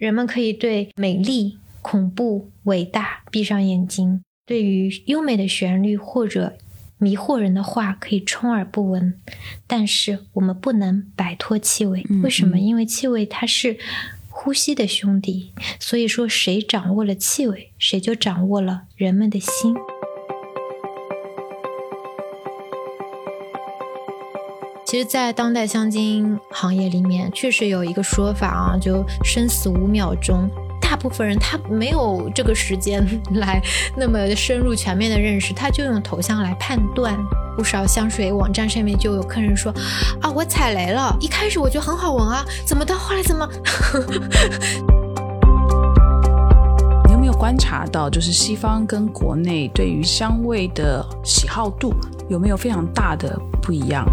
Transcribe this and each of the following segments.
人们可以对美丽、恐怖、伟大闭上眼睛，对于优美的旋律或者迷惑人的话可以充耳不闻，但是我们不能摆脱气味。为什么？因为气味它是呼吸的兄弟，所以说谁掌握了气味，谁就掌握了人们的心。其实，在当代香精行业里面，确实有一个说法啊，就生死五秒钟。大部分人他没有这个时间 来那么深入全面的认识，他就用头像来判断。不少香水网站上面就有客人说：“啊，我踩雷了，一开始我觉得很好闻啊，怎么到后来怎么？” 你有没有观察到，就是西方跟国内对于香味的喜好度有没有非常大的不一样？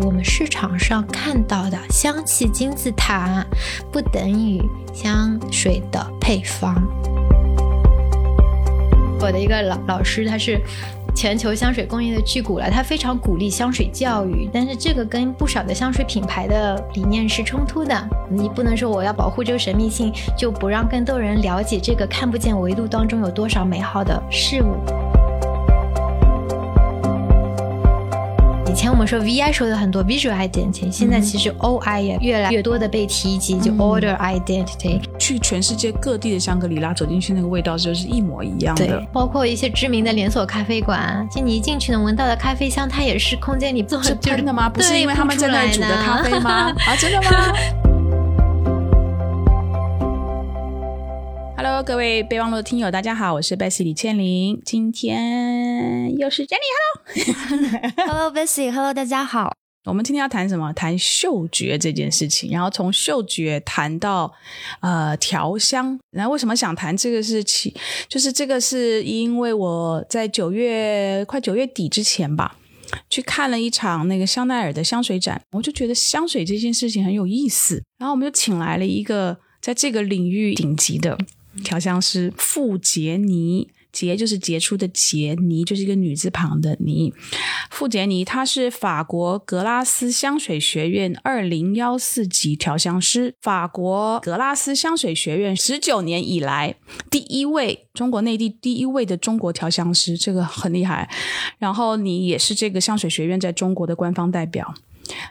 我们市场上看到的香气金字塔，不等于香水的配方。我的一个老老师，他是全球香水工业的巨股了，他非常鼓励香水教育，但是这个跟不少的香水品牌的理念是冲突的。你不能说我要保护这个神秘性，就不让更多人了解这个看不见维度当中有多少美好的事物。们说 VI 说的很多 visual identity，现在其实 OI 也越来越多的被提及，就 order identity。去全世界各地的香格里拉走进去，那个味道就是一模一样的。对，包括一些知名的连锁咖啡馆，就你一进去能闻到的咖啡香，它也是空间里做是真的吗？不是因为他们在那煮的咖啡吗？啊，真的吗 ？Hello，各位备忘录的听友，大家好，我是 Bessy 李倩玲，今天又是 Jenny，Hello，Hello Bessy，Hello，大家好。我们今天要谈什么？谈嗅觉这件事情，然后从嗅觉谈到呃调香。然后为什么想谈这个事情？就是这个是因为我在九月快九月底之前吧，去看了一场那个香奈儿的香水展，我就觉得香水这件事情很有意思。然后我们就请来了一个在这个领域顶级的。调香师傅杰尼，杰就是杰出的杰，尼就是一个女字旁的尼。傅杰尼，他是法国格拉斯香水学院二零幺四级调香师，法国格拉斯香水学院十九年以来第一位中国内地第一位的中国调香师，这个很厉害。然后你也是这个香水学院在中国的官方代表，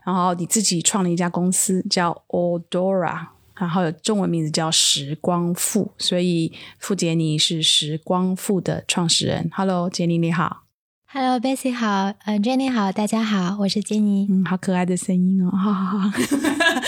然后你自己创了一家公司叫 Odora。然后中文名字叫时光富，所以傅杰尼是时光富的创始人。Hello，杰尼你好。Hello，Bessy 好。嗯，Jenny 好，大家好，我是杰尼。嗯，好可爱的声音哦，哈哈哈。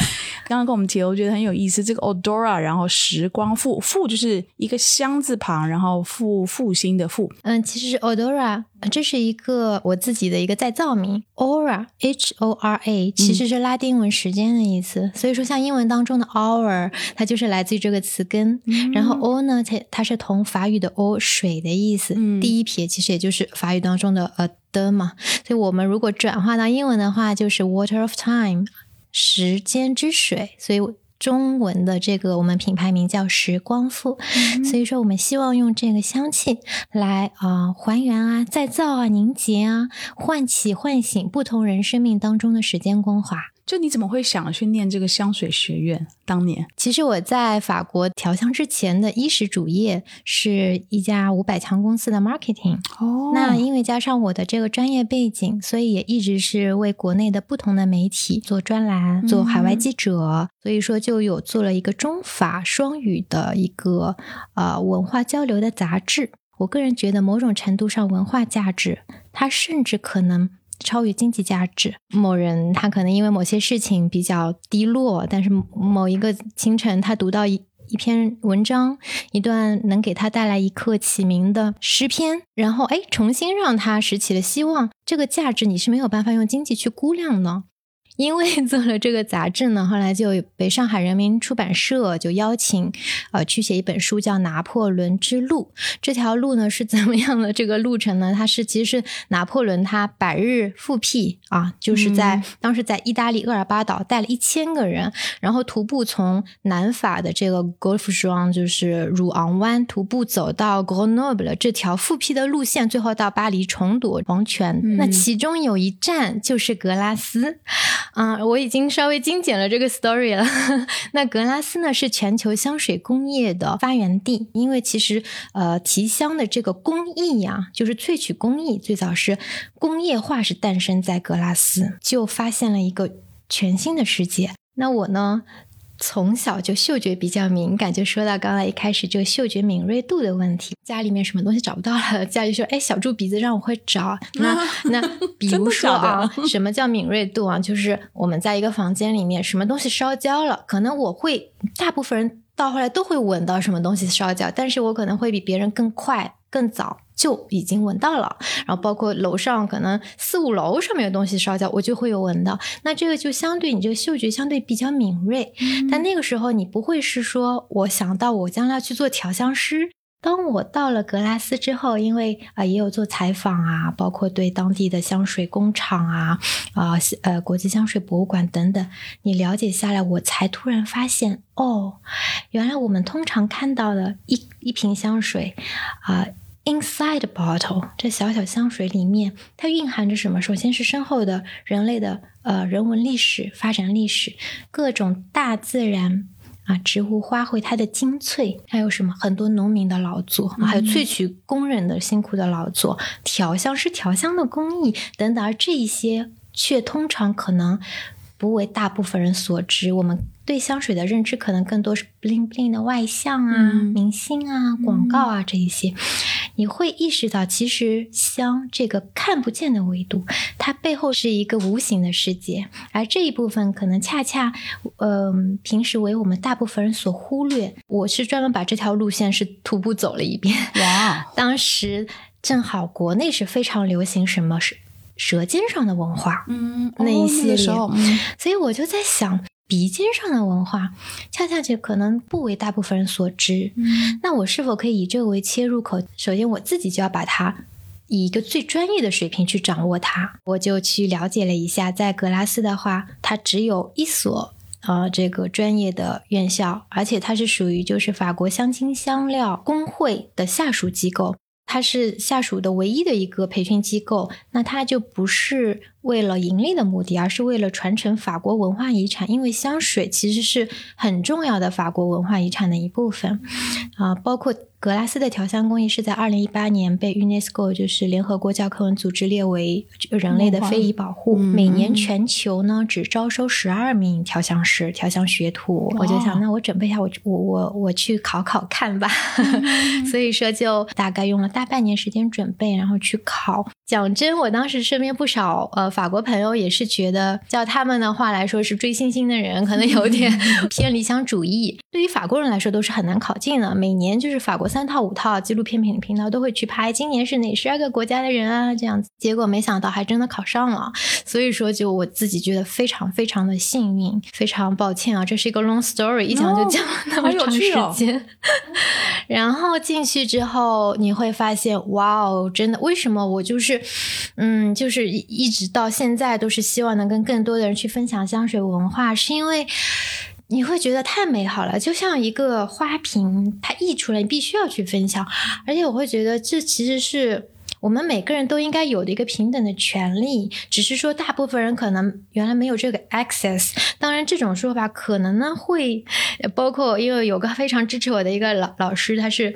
刚刚跟我们提，我觉得很有意思。这个 Odora，然后时光复复就是一个箱字旁，然后复复兴的复。嗯，其实是 Odora，这是一个我自己的一个再造名。Ora H O R A 其实是拉丁文时间的意思，所以说像英文当中的 hour，它就是来自于这个词根。然后 O 呢，它它是同法语的 O 水的意思，第一撇其实也就是法语当中的呃的嘛。所以我们如果转化到英文的话，就是 Water of Time。时间之水，所以中文的这个我们品牌名叫时光赋。所以说，我们希望用这个香气来啊还原啊、再造啊、凝结啊、唤起、唤醒不同人生命当中的时间光华。就你怎么会想去念这个香水学院？当年其实我在法国调香之前的衣食主业是一家五百强公司的 marketing。哦，那因为加上我的这个专业背景，所以也一直是为国内的不同的媒体做专栏、做海外记者，所以说就有做了一个中法双语的一个呃文化交流的杂志。我个人觉得，某种程度上文化价值，它甚至可能。超越经济价值。某人他可能因为某些事情比较低落，但是某一个清晨他读到一一篇文章，一段能给他带来一刻启明的诗篇，然后哎，重新让他拾起了希望。这个价值你是没有办法用经济去估量的。因为 做了这个杂志呢，后来就被上海人民出版社就邀请，呃，去写一本书，叫《拿破仑之路》。这条路呢是怎么样的这个路程呢？它是其实是拿破仑他百日复辟啊，就是在当时在意大利厄尔巴岛带了一千个人，然后徒步从南法的这个 Golf s h o n，就是乳昂湾，徒步走到 Grenoble 这条复辟的路线，最后到巴黎重夺王权。那其中有一站就是格拉斯。啊，我已经稍微精简了这个 story 了。那格拉斯呢是全球香水工业的发源地，因为其实呃提香的这个工艺呀，就是萃取工艺最早是工业化是诞生在格拉斯，就发现了一个全新的世界。那我呢？从小就嗅觉比较敏感，就说到刚才一开始这个嗅觉敏锐度的问题。家里面什么东西找不到了，家里说：“哎，小猪鼻子让我会找。”那那比如说啊，什么叫敏锐度啊？就是我们在一个房间里面，什么东西烧焦了，可能我会，大部分人到后来都会闻到什么东西烧焦，但是我可能会比别人更快、更早。就已经闻到了，然后包括楼上可能四五楼上面有东西烧焦，我就会有闻到。那这个就相对你这个嗅觉相对比较敏锐，但那个时候你不会是说我想到我将来要去做调香师。当我到了格拉斯之后，因为啊也有做采访啊，包括对当地的香水工厂啊啊呃国际香水博物馆等等，你了解下来，我才突然发现哦，原来我们通常看到的一一瓶香水啊。Inside bottle，这小小香水里面，它蕴含着什么？首先是深厚的人类的呃人文历史、发展历史，各种大自然啊植物花卉它的精粹，还有什么很多农民的劳作，还有萃取工人的辛苦的劳作，调香师调香的工艺等等，而这一些却通常可能不为大部分人所知。我们。对香水的认知可能更多是 bling bling 的外向啊、明星啊、广告啊这一些，你会意识到其实香这个看不见的维度，它背后是一个无形的世界，而这一部分可能恰恰，嗯，平时为我们大部分人所忽略。我是专门把这条路线是徒步走了一遍。哇，当时正好国内是非常流行什么是舌尖上的文化，嗯，那一系列，所以我就在想。鼻尖上的文化，恰恰就可能不为大部分人所知。那我是否可以以这个为切入口？首先，我自己就要把它以一个最专业的水平去掌握它。我就去了解了一下，在格拉斯的话，它只有一所呃这个专业的院校，而且它是属于就是法国香精香料工会的下属机构。它是下属的唯一的一个培训机构，那它就不是为了盈利的目的，而是为了传承法国文化遗产。因为香水其实是很重要的法国文化遗产的一部分，啊，包括。格拉斯的调香工艺是在二零一八年被 UNESCO 就是联合国教科文组织列为人类的非遗保护。每年全球呢只招收十二名调香师、调香学徒。我就想，那我准备一下，我我我我去考考看吧。所以说，就大概用了大半年时间准备，然后去考。讲真，我当时身边不少呃法国朋友也是觉得，叫他们的话来说是追星星的人，可能有点 偏理想主义。对于法国人来说，都是很难考进的。每年就是法国。三套五套纪录片频频道都会去拍，今年是哪十二个国家的人啊？这样子，结果没想到还真的考上了。所以说，就我自己觉得非常非常的幸运，非常抱歉啊，这是一个 long story，一讲就讲了那么长时间。然后进去之后，你会发现，哇哦，真的，为什么我就是，嗯，就是一直到现在都是希望能跟更多的人去分享香水文化，是因为。你会觉得太美好了，就像一个花瓶，它溢出来，你必须要去分享。而且我会觉得，这其实是我们每个人都应该有的一个平等的权利，只是说大部分人可能原来没有这个 access。当然，这种说法可能呢会包括，因为有个非常支持我的一个老老师，他是。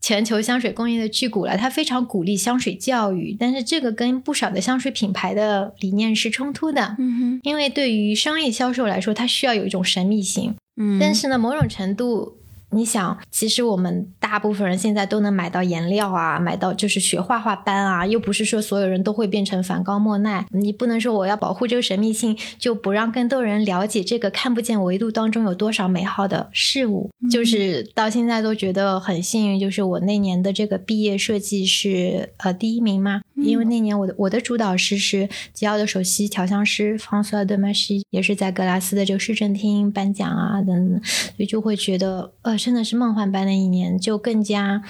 全球香水工业的巨骨了，他非常鼓励香水教育，但是这个跟不少的香水品牌的理念是冲突的。嗯哼，因为对于商业销售来说，它需要有一种神秘性。嗯，但是呢，某种程度。你想，其实我们大部分人现在都能买到颜料啊，买到就是学画画班啊，又不是说所有人都会变成梵高、莫奈。你不能说我要保护这个神秘性，就不让更多人了解这个看不见维度当中有多少美好的事物。就是到现在都觉得很幸运，就是我那年的这个毕业设计是呃第一名嘛，因为那年我的我的主导师是吉奥的首席调香师方苏尔德曼西，也是在格拉斯的这个市政厅颁奖啊等等，所以就会觉得呃。真的是梦幻般的一年，就更加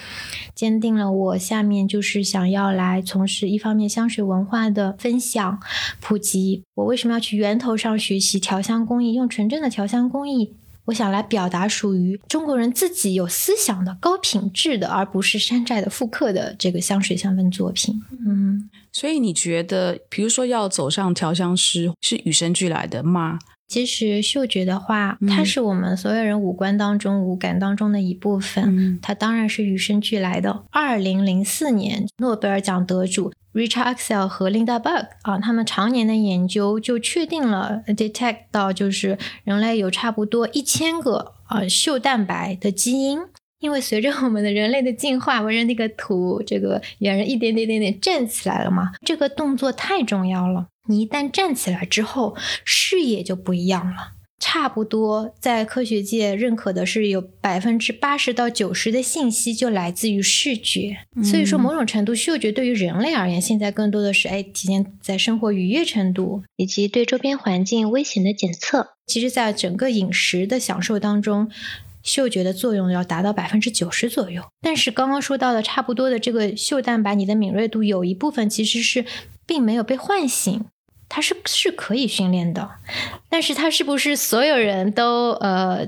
坚定了我下面就是想要来从事一方面香水文化的分享普及。我为什么要去源头上学习调香工艺？用纯正的调香工艺我想来表达属于中国人自己有思想的高品质的，而不是山寨的复刻的这个香水香氛作品。嗯，所以你觉得，比如说要走上调香师，是与生俱来的吗？其实嗅觉的话，它是我们所有人五官当中、五感当中的一部分，它当然是与生俱来的。二零零四年，诺贝尔奖得主 Richard Axel 和 Linda Bug 啊，他们常年的研究就确定了 detect 到就是人类有差不多一千个啊嗅蛋白的基因。因为随着我们的人类的进化，围着那个图，这个猿人一点点点点站起来了嘛，这个动作太重要了。你一旦站起来之后，视野就不一样了。差不多在科学界认可的是，有百分之八十到九十的信息就来自于视觉。所以说，某种程度，嗅觉对于人类而言，现在更多的是哎，体现在生活愉悦程度以及对周边环境危险的检测。其实，在整个饮食的享受当中。嗅觉的作用要达到百分之九十左右，但是刚刚说到的差不多的这个嗅蛋白，你的敏锐度有一部分其实是并没有被唤醒，它是是可以训练的，但是它是不是所有人都呃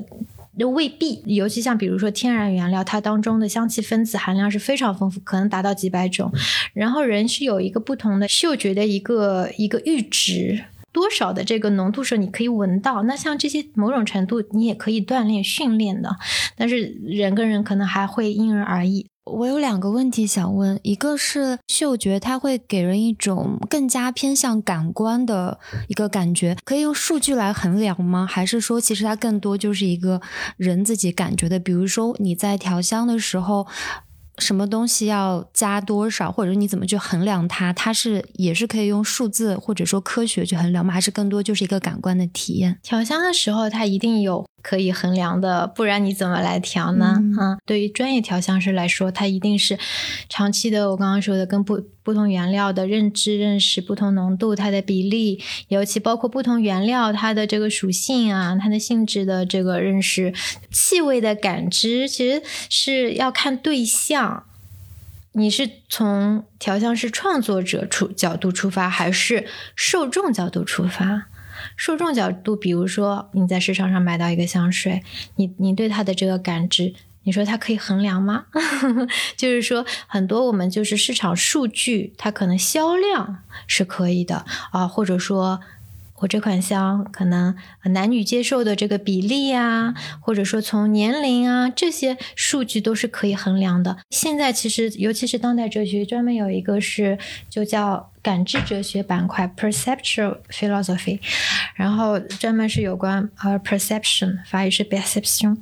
都未必，尤其像比如说天然原料，它当中的香气分子含量是非常丰富，可能达到几百种，然后人是有一个不同的嗅觉的一个一个阈值。多少的这个浓度时候你可以闻到？那像这些某种程度你也可以锻炼训练的，但是人跟人可能还会因人而异。我有两个问题想问，一个是嗅觉，它会给人一种更加偏向感官的一个感觉，可以用数据来衡量吗？还是说其实它更多就是一个人自己感觉的？比如说你在调香的时候。什么东西要加多少，或者你怎么去衡量它？它是也是可以用数字或者说科学去衡量吗？还是更多就是一个感官的体验？调香的时候，它一定有。可以衡量的，不然你怎么来调呢？啊，对于专业调香师来说，它一定是长期的。我刚刚说的，跟不不同原料的认知、认识，不同浓度它的比例，尤其包括不同原料它的这个属性啊，它的性质的这个认识，气味的感知，其实是要看对象。你是从调香师创作者出角度出发，还是受众角度出发？受众角度，比如说你在市场上买到一个香水，你你对它的这个感知，你说它可以衡量吗？就是说很多我们就是市场数据，它可能销量是可以的啊，或者说。我这款香可能男女接受的这个比例啊，或者说从年龄啊这些数据都是可以衡量的。现在其实尤其是当代哲学专门有一个是就叫感知哲学板块 （perceptual philosophy），然后专门是有关呃 perception，法语是 perception。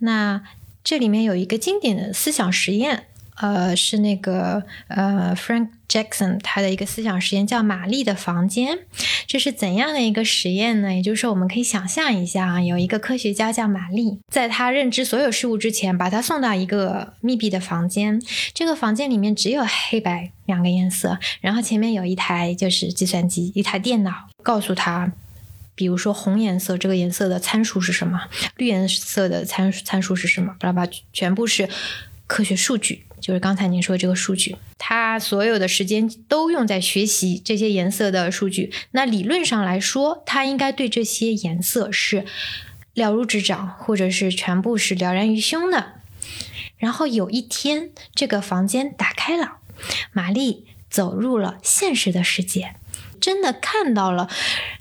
那这里面有一个经典的思想实验。呃，是那个呃，Frank Jackson 他的一个思想实验叫玛丽的房间。这是怎样的一个实验呢？也就是说，我们可以想象一下啊，有一个科学家叫玛丽，在他认知所有事物之前，把他送到一个密闭的房间。这个房间里面只有黑白两个颜色，然后前面有一台就是计算机，一台电脑，告诉他，比如说红颜色这个颜色的参数是什么，绿颜色的参参数是什么，巴拉巴，全部是科学数据。就是刚才您说这个数据，它所有的时间都用在学习这些颜色的数据。那理论上来说，它应该对这些颜色是了如指掌，或者是全部是了然于胸的。然后有一天，这个房间打开了，玛丽走入了现实的世界，真的看到了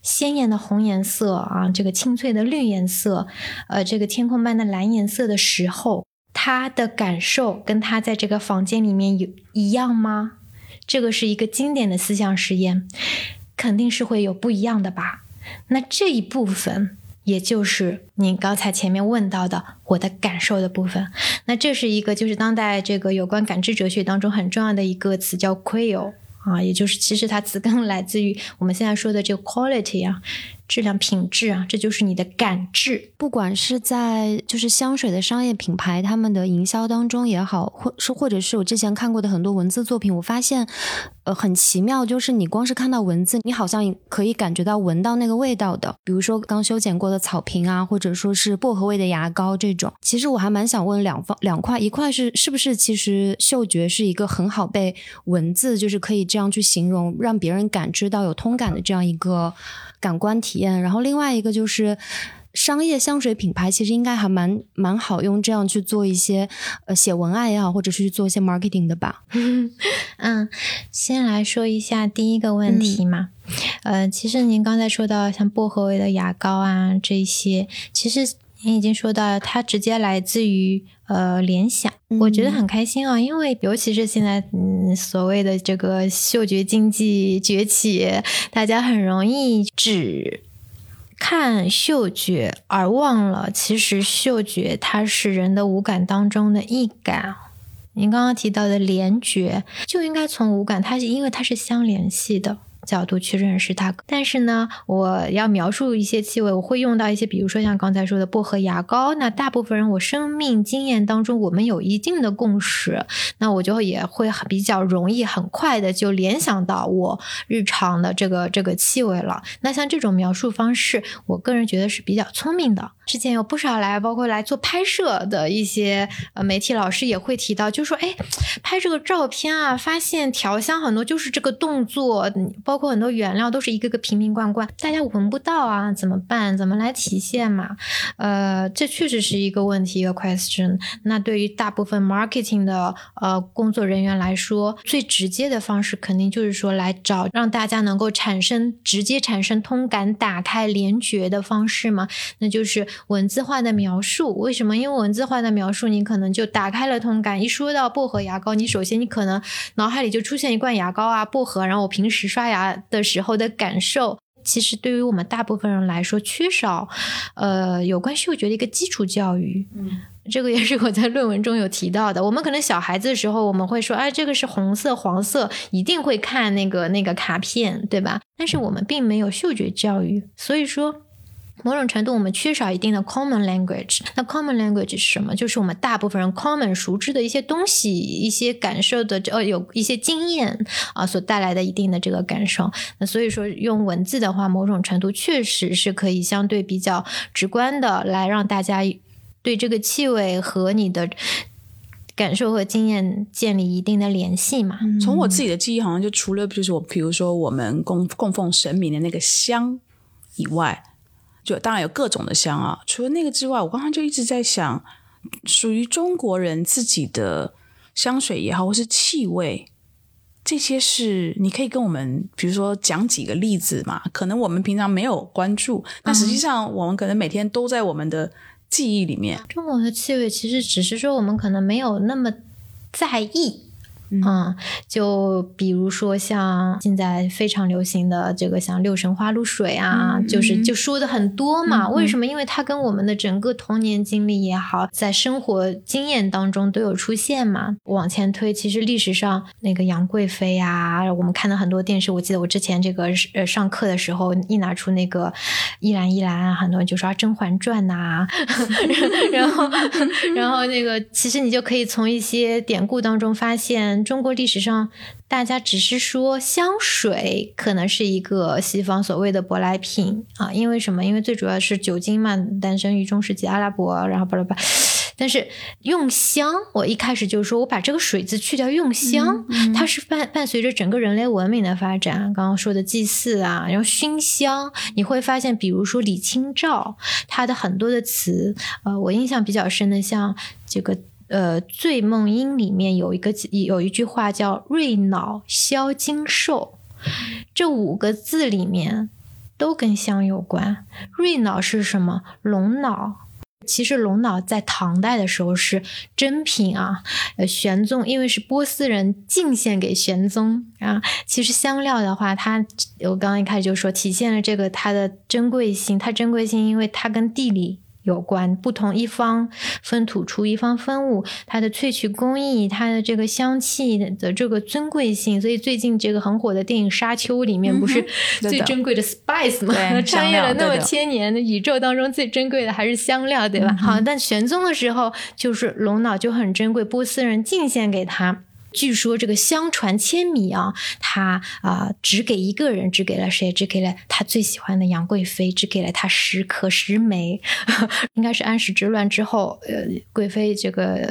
鲜艳的红颜色啊，这个清脆的绿颜色，呃，这个天空般的蓝颜色的时候。他的感受跟他在这个房间里面有一样吗？这个是一个经典的思想实验，肯定是会有不一样的吧。那这一部分，也就是你刚才前面问到的我的感受的部分。那这是一个就是当代这个有关感知哲学当中很重要的一个词，叫 qual 啊，也就是其实它词根来自于我们现在说的这个 quality 啊。质量品质啊，这就是你的感知。不管是在就是香水的商业品牌，他们的营销当中也好，或是或者是我之前看过的很多文字作品，我发现，呃，很奇妙，就是你光是看到文字，你好像可以感觉到闻到那个味道的。比如说刚修剪过的草坪啊，或者说是薄荷味的牙膏这种。其实我还蛮想问两方两块，一块是是不是其实嗅觉是一个很好被文字就是可以这样去形容，让别人感知到有通感的这样一个。感官体验，然后另外一个就是，商业香水品牌其实应该还蛮蛮好用，这样去做一些呃写文案也好，或者是去做一些 marketing 的吧。嗯，先来说一下第一个问题嘛。呃，其实您刚才说到像薄荷味的牙膏啊这些，其实您已经说到它直接来自于呃联想，我觉得很开心啊，因为尤其是现在嗯所谓的这个嗅觉经济崛起，大家很容易只。看嗅觉而忘了，其实嗅觉它是人的五感当中的一感。您刚刚提到的联觉，就应该从五感，它是因为它是相联系的。角度去认识它，但是呢，我要描述一些气味，我会用到一些，比如说像刚才说的薄荷牙膏。那大部分人我生命经验当中，我们有一定的共识，那我就也会比较容易很快的就联想到我日常的这个这个气味了。那像这种描述方式，我个人觉得是比较聪明的。之前有不少来，包括来做拍摄的一些呃媒体老师也会提到，就说哎，拍这个照片啊，发现调香很多就是这个动作，包括很多原料都是一个个瓶瓶罐罐，大家闻不到啊，怎么办？怎么来体现嘛？呃，这确实是一个问题，一个 question。那对于大部分 marketing 的呃工作人员来说，最直接的方式肯定就是说来找让大家能够产生直接产生通感、打开联觉的方式嘛，那就是。文字化的描述，为什么？因为文字化的描述，你可能就打开了通感。一说到薄荷牙膏，你首先你可能脑海里就出现一罐牙膏啊，薄荷。然后我平时刷牙的时候的感受，其实对于我们大部分人来说，缺少呃有关嗅觉的一个基础教育。嗯，这个也是我在论文中有提到的。我们可能小孩子的时候，我们会说，哎，这个是红色、黄色，一定会看那个那个卡片，对吧？但是我们并没有嗅觉教育，所以说。某种程度，我们缺少一定的 common language。那 common language 是什么？就是我们大部分人 common 熟知的一些东西、一些感受的，呃，有一些经验啊，所带来的一定的这个感受。那所以说，用文字的话，某种程度确实是可以相对比较直观的来让大家对这个气味和你的感受和经验建立一定的联系嘛。从我自己的记忆，好像就除了就是我，比如说我们供供奉神明的那个香以外。就当然有各种的香啊，除了那个之外，我刚刚就一直在想，属于中国人自己的香水也好，或是气味，这些是你可以跟我们，比如说讲几个例子嘛？可能我们平常没有关注，但实际上我们可能每天都在我们的记忆里面。中国的气味其实只是说我们可能没有那么在意。嗯，就比如说像现在非常流行的这个像六神花露水啊，就是就说的很多嘛。为什么？因为它跟我们的整个童年经历也好，在生活经验当中都有出现嘛。往前推，其实历史上那个杨贵妃啊，我们看到很多电视。我记得我之前这个呃上课的时候，一拿出那个依兰依兰，很多人就说《甄嬛传》呐，然后然后那个其实你就可以从一些典故当中发现。中国历史上，大家只是说香水可能是一个西方所谓的舶来品啊，因为什么？因为最主要是酒精嘛，诞生于中世纪阿拉伯，然后巴拉巴。但是用香，我一开始就说我把这个水字去掉，用香，它是伴伴随着整个人类文明的发展。刚刚说的祭祀啊，然后熏香，你会发现，比如说李清照，他的很多的词，呃，我印象比较深的，像这个。呃，《醉梦莺》里面有一个有一句话叫“瑞脑消金兽”，这五个字里面都跟香有关。瑞脑是什么？龙脑。其实龙脑在唐代的时候是珍品啊。呃，玄宗因为是波斯人进献给玄宗啊。其实香料的话，它我刚刚一开始就说体现了这个它的珍贵性。它珍贵性，因为它跟地理。有关不同一方分土出一方分物，它的萃取工艺，它的这个香气的这个尊贵性，所以最近这个很火的电影《沙丘》里面不是最珍贵的 spice 吗？穿越了那么千年的宇宙当中最珍贵的还是香料，对吧？好，但玄宗的时候就是龙脑就很珍贵，波斯人进献给他。据说这个相传千米啊，他啊只给一个人，只给了谁？只给了他最喜欢的杨贵妃，只给了他十颗十枚。应该是安史之乱之后，呃，贵妃这个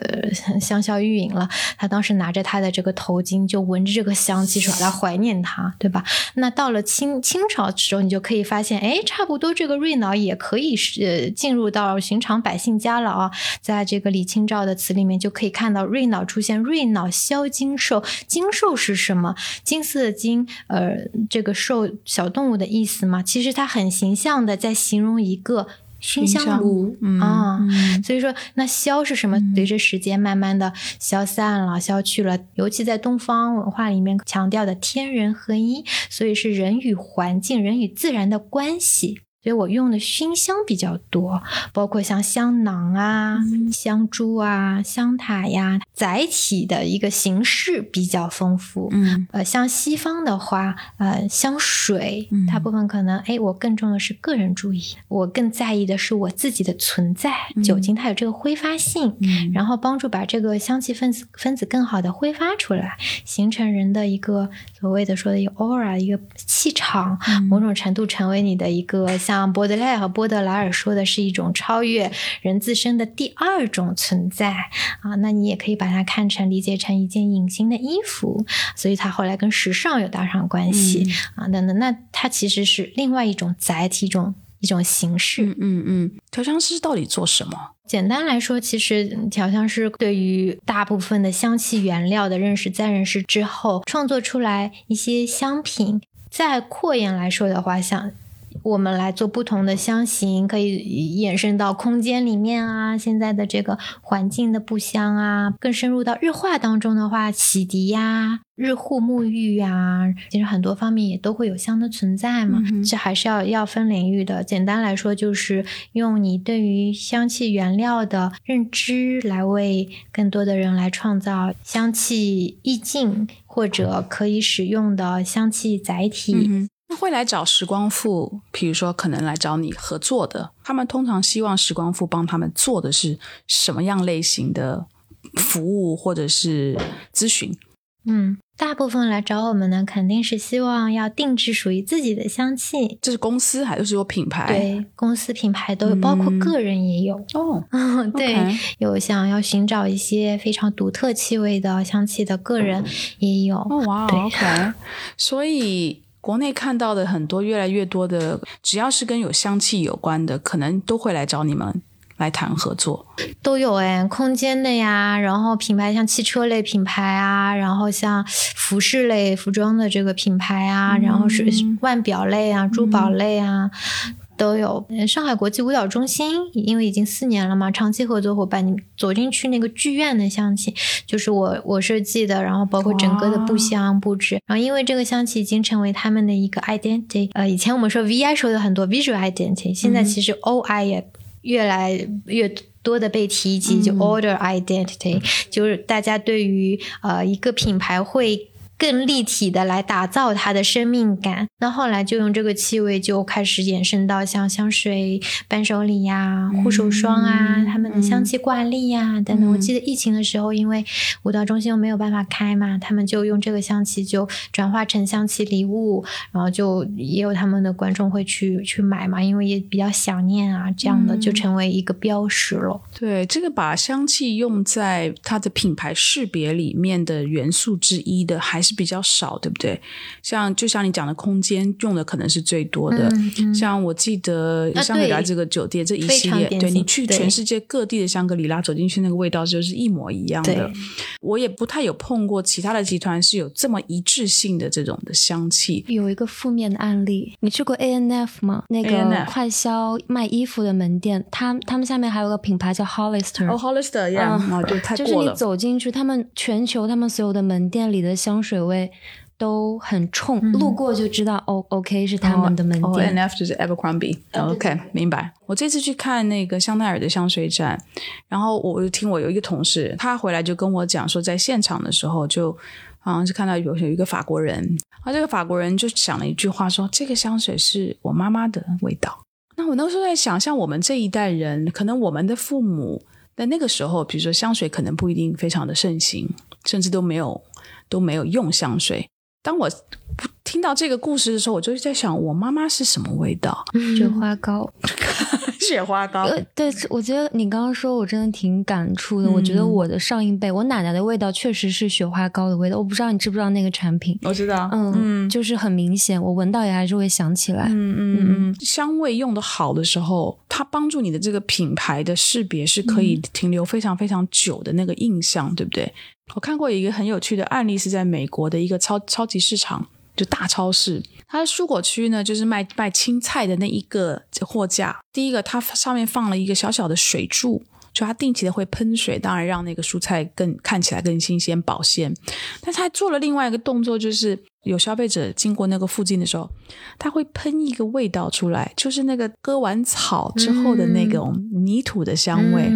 香消玉殒了，他当时拿着他的这个头巾，就闻着这个香气，说来怀念他，对吧？那到了清清朝的时候，你就可以发现，哎，差不多这个瑞脑也可以是进入到寻常百姓家了啊，在这个李清照的词里面就可以看到瑞脑出现，瑞脑消金兽，金兽是什么？金色的金，呃，这个兽小动物的意思嘛，其实它很形象的在形容一个。熏香炉啊，所以说那消是什么？随着时间慢慢的消散了、消去了。尤其在东方文化里面强调的天人合一，所以是人与环境、人与自然的关系。所以我用的熏香比较多，包括像香囊啊、香珠啊、香塔呀，载体的一个形式比较丰富。嗯，呃，像西方的话，呃，香水大部分可能，哎，我更重的是个人注意，我更在意的是我自己的存在。酒精它有这个挥发性，然后帮助把这个香气分子分子更好的挥发出来，形成人的一个所谓的说的一个 aura 一个气场，某种程度成为你的一个像。像波德莱和波德莱尔说的是一种超越人自身的第二种存在啊，那你也可以把它看成理解成一件隐形的衣服，所以它后来跟时尚有搭上关系啊等等，那它其实是另外一种载体，一种一种形式。嗯嗯嗯，调香师到底做什么？简单来说，其实调香师对于大部分的香气原料的认识，在认识之后，创作出来一些香品。再扩延来说的话，像。我们来做不同的香型，可以延伸到空间里面啊，现在的这个环境的布香啊，更深入到日化当中的话，洗涤呀、日护沐浴呀，其实很多方面也都会有香的存在嘛。这还是要要分领域的。简单来说，就是用你对于香气原料的认知，来为更多的人来创造香气意境，或者可以使用的香气载体。会来找时光赋，比如说可能来找你合作的，他们通常希望时光赋帮他们做的是什么样类型的服务或者是咨询？嗯，大部分来找我们呢，肯定是希望要定制属于自己的香气。这是公司还是有品牌？对，公司品牌都有，包括个人也有。哦，对，有想要寻找一些非常独特气味的香气的个人也有。哦，哇，OK，所以。国内看到的很多越来越多的，只要是跟有香气有关的，可能都会来找你们来谈合作。都有哎，空间的呀，然后品牌像汽车类品牌啊，然后像服饰类服装的这个品牌啊，然后是腕表类啊、珠宝类啊。都有上海国际舞蹈中心，因为已经四年了嘛，长期合作伙伴。你走进去那个剧院的香气，就是我我设计的，然后包括整个的布箱布置。然后因为这个香气已经成为他们的一个 identity。呃，以前我们说 VI 说的很多 visual identity，现在其实 OI 也越来越多的被提及，就 order identity，就是大家对于呃一个品牌会。更立体的来打造它的生命感。那后来就用这个气味就开始延伸到像香水、伴手礼呀、护手霜啊，他们的香气挂历呀等等。我记得疫情的时候，因为舞蹈中心又没有办法开嘛，他们就用这个香气就转化成香气礼物，然后就也有他们的观众会去去买嘛，因为也比较想念啊，这样的就成为一个标识了。对，这个把香气用在它的品牌识别里面的元素之一的，还是。比较少，对不对？像就像你讲的，空间用的可能是最多的。像我记得香格里拉这个酒店这一系列，对你去全世界各地的香格里拉走进去，那个味道就是一模一样的。我也不太有碰过其他的集团是有这么一致性的这种的香气。有一个负面的案例，你去过 A N F 吗？那个快销卖衣服的门店，他他们下面还有个品牌叫 Hollister。哦，Hollister，呀，就 太就是你走进去，他们全球他们所有的门店里的香水。味都很冲，路过就知道。O OK 是他们的门店。N F 就是 Abercrombie。OK，明白。我这次去看那个香奈儿的香水展，然后我就听我有一个同事，他回来就跟我讲说，在现场的时候就好像是看到有有一个法国人，啊，这个法国人就讲了一句话说：“这个香水是我妈妈的味道。”那我那时候在想，像我们这一代人，可能我们的父母。在那个时候，比如说香水可能不一定非常的盛行，甚至都没有都没有用香水。当我听到这个故事的时候，我就在想，我妈妈是什么味道？雪花膏。雪花膏，呃对，我觉得你刚刚说，我真的挺感触的。我觉得我的上一辈，我奶奶的味道确实是雪花膏的味道。我不知道你知不知道那个产品？我知道，嗯，就是很明显，我闻到也还是会想起来。嗯嗯嗯，香味用的好的时候，它帮助你的这个品牌的识别是可以停留非常非常久的那个印象，对不对？我看过一个很有趣的案例，是在美国的一个超超级市场。就大超市，它的蔬果区呢，就是卖卖青菜的那一个货架。第一个，它上面放了一个小小的水柱，就它定期的会喷水，当然让那个蔬菜更看起来更新鲜、保鲜。但它还做了另外一个动作，就是有消费者经过那个附近的时候，它会喷一个味道出来，就是那个割完草之后的那种泥土的香味，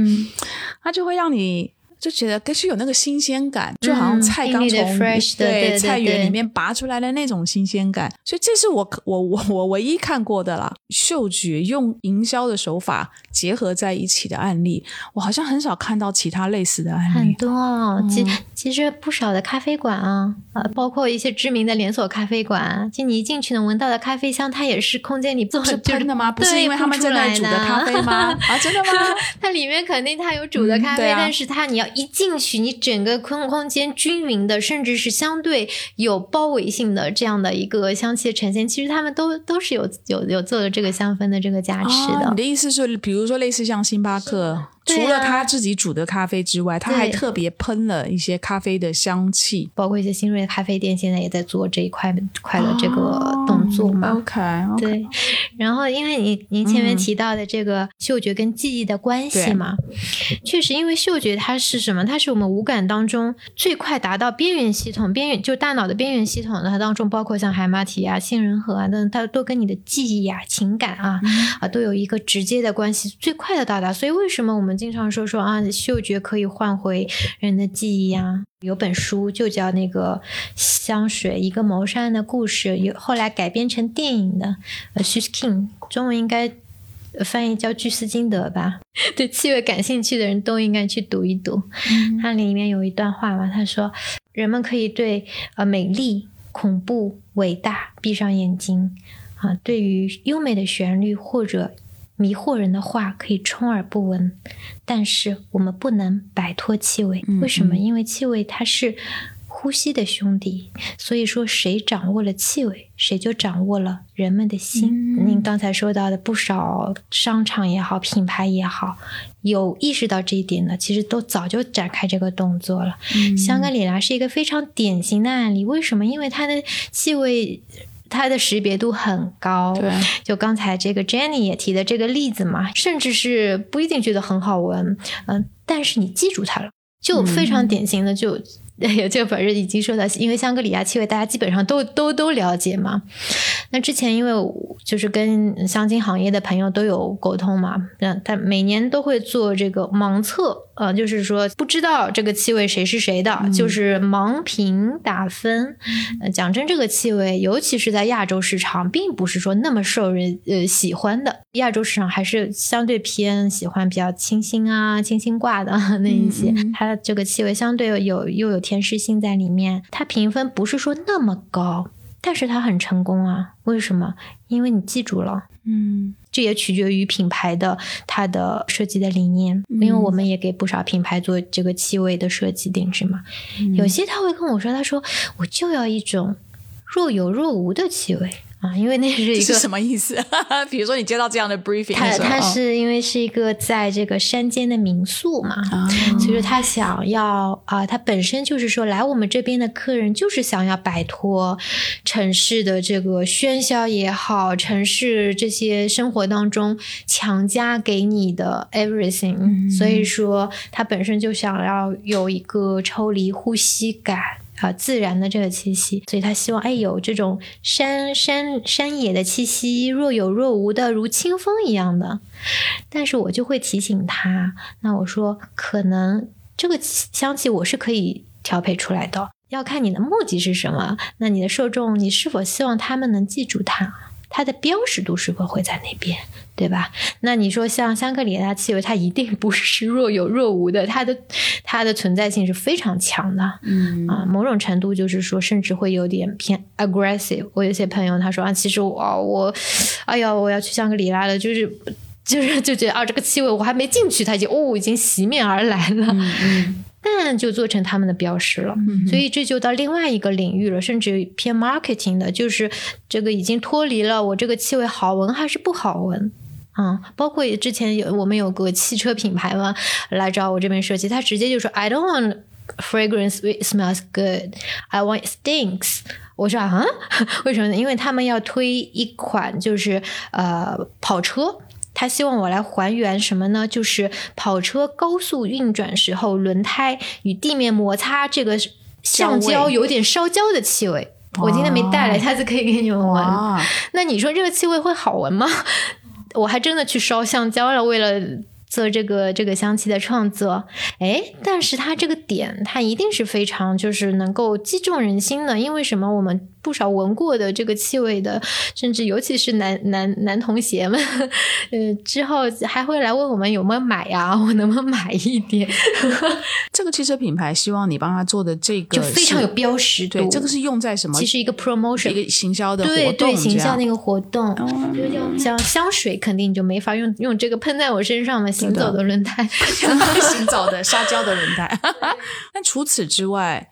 它就会让你。就觉得更是有那个新鲜感，就好像菜刚从对菜园里面拔出来的那种新鲜感，所以这是我我我我唯一看过的啦。嗅觉用营销的手法结合在一起的案例，我好像很少看到其他类似的案例。很多哦，其其实不少的咖啡馆啊，呃，包括一些知名的连锁咖啡馆，就你一进去能闻到的咖啡香，它也是空间里做真的吗？不是因为他们在那煮的咖啡吗？啊，真的吗？它里面肯定它有煮的咖啡，但是它你要一进去，你整个空空间均匀的，甚至是相对有包围性的这样的一个香气的呈现，其实他们都都是有有有做了这个香氛的这个加持的。你的意思是，比如说类似像星巴克。除了他自己煮的咖啡之外，他还特别喷了一些咖啡的香气，包括一些新锐的咖啡店现在也在做这一块块的这个动作嘛。OK，对。然后，因为您您前面提到的这个嗅觉跟记忆的关系嘛，确实，因为嗅觉它是什么？它是我们五感当中最快达到边缘系统边缘，就大脑的边缘系统的，它当中包括像海马体啊、杏仁核啊等，它都跟你的记忆啊、情感啊啊都有一个直接的关系，最快的到达。所以，为什么我们经常说说啊，嗅觉可以换回人的记忆啊。有本书就叫那个香水，一个谋杀案的故事，有后来改编成电影的。呃，She's King，中文应该翻译叫巨斯金德吧？对气味感兴趣的人都应该去读一读。它里面有一段话嘛，他说：“人们可以对呃美丽、恐怖、伟大闭上眼睛啊，对于优美的旋律或者。”迷惑人的话可以充耳不闻，但是我们不能摆脱气味。为什么？因为气味它是呼吸的兄弟。所以说，谁掌握了气味，谁就掌握了人们的心。您刚才说到的不少商场也好，品牌也好，有意识到这一点的，其实都早就展开这个动作了。香格里拉是一个非常典型的案例。为什么？因为它的气味。它的识别度很高，对，就刚才这个 Jenny 也提的这个例子嘛，甚至是不一定觉得很好闻，嗯，但是你记住它了，就非常典型的就。有这个本日已经说到，因为香格里拉气味大家基本上都都都了解嘛。那之前因为就是跟香精行业的朋友都有沟通嘛，那，他每年都会做这个盲测，呃，就是说不知道这个气味谁是谁的，就是盲评打分。讲真，这个气味尤其是在亚洲市场，并不是说那么受人呃喜欢的。亚洲市场还是相对偏喜欢比较清新啊、清新挂的 那一些，它这个气味相对有又有。甜食性在里面，它评分不是说那么高，但是它很成功啊。为什么？因为你记住了，嗯，这也取决于品牌的它的设计的理念。因为我们也给不少品牌做这个气味的设计定制嘛，有些他会跟我说，他说我就要一种若有若无的气味。啊，因为那是一个什么意思？比如说你接到这样的 briefing，他他是因为是一个在这个山间的民宿嘛，所以说他想要啊，他本身就是说来我们这边的客人就是想要摆脱城市的这个喧嚣也好，城市这些生活当中强加给你的 everything，所以说他本身就想要有一个抽离呼吸感。啊，自然的这个气息，所以他希望哎有这种山山山野的气息，若有若无的，如清风一样的。但是我就会提醒他，那我说可能这个香气我是可以调配出来的，要看你的目的是什么。那你的受众，你是否希望他们能记住它？它的标识度是否会在那边，对吧？那你说像香格里拉气味，它一定不是若有若无的，它的它的存在性是非常强的，嗯啊，某种程度就是说，甚至会有点偏 aggressive。我有些朋友他说啊，其实我我，哎呀，我要去香格里拉了，就是 就是就觉得啊，这个气味我还没进去，它已经哦已经袭面而来了。但就做成他们的标识了，所以这就到另外一个领域了，甚至偏 marketing 的，就是这个已经脱离了我这个气味好闻还是不好闻啊。包括之前有我们有个汽车品牌嘛，来找我这边设计，他直接就说 I don't want fragrance which smells good, I want stinks。我说啊，为什么呢？因为他们要推一款就是呃跑车。他希望我来还原什么呢？就是跑车高速运转时候，轮胎与地面摩擦这个橡胶有点烧焦的气味。我今天没带来，下次可以给你们闻。那你说这个气味会好闻吗？我还真的去烧橡胶了，为了。做这个这个香气的创作，哎，但是它这个点，它一定是非常就是能够击中人心的，因为什么？我们不少闻过的这个气味的，甚至尤其是男男男同学们，呃，之后还会来问我们有没有买呀？我能不能买一点？这个汽车品牌希望你帮他做的这个就非常有标识度，对，这个是用在什么？其实一个 promotion，一个行销的活动，对对，行销那个活动，像香水肯定就没法用用这个喷在我身上嘛。行走的轮胎，行走的撒娇的轮胎。但除此之外，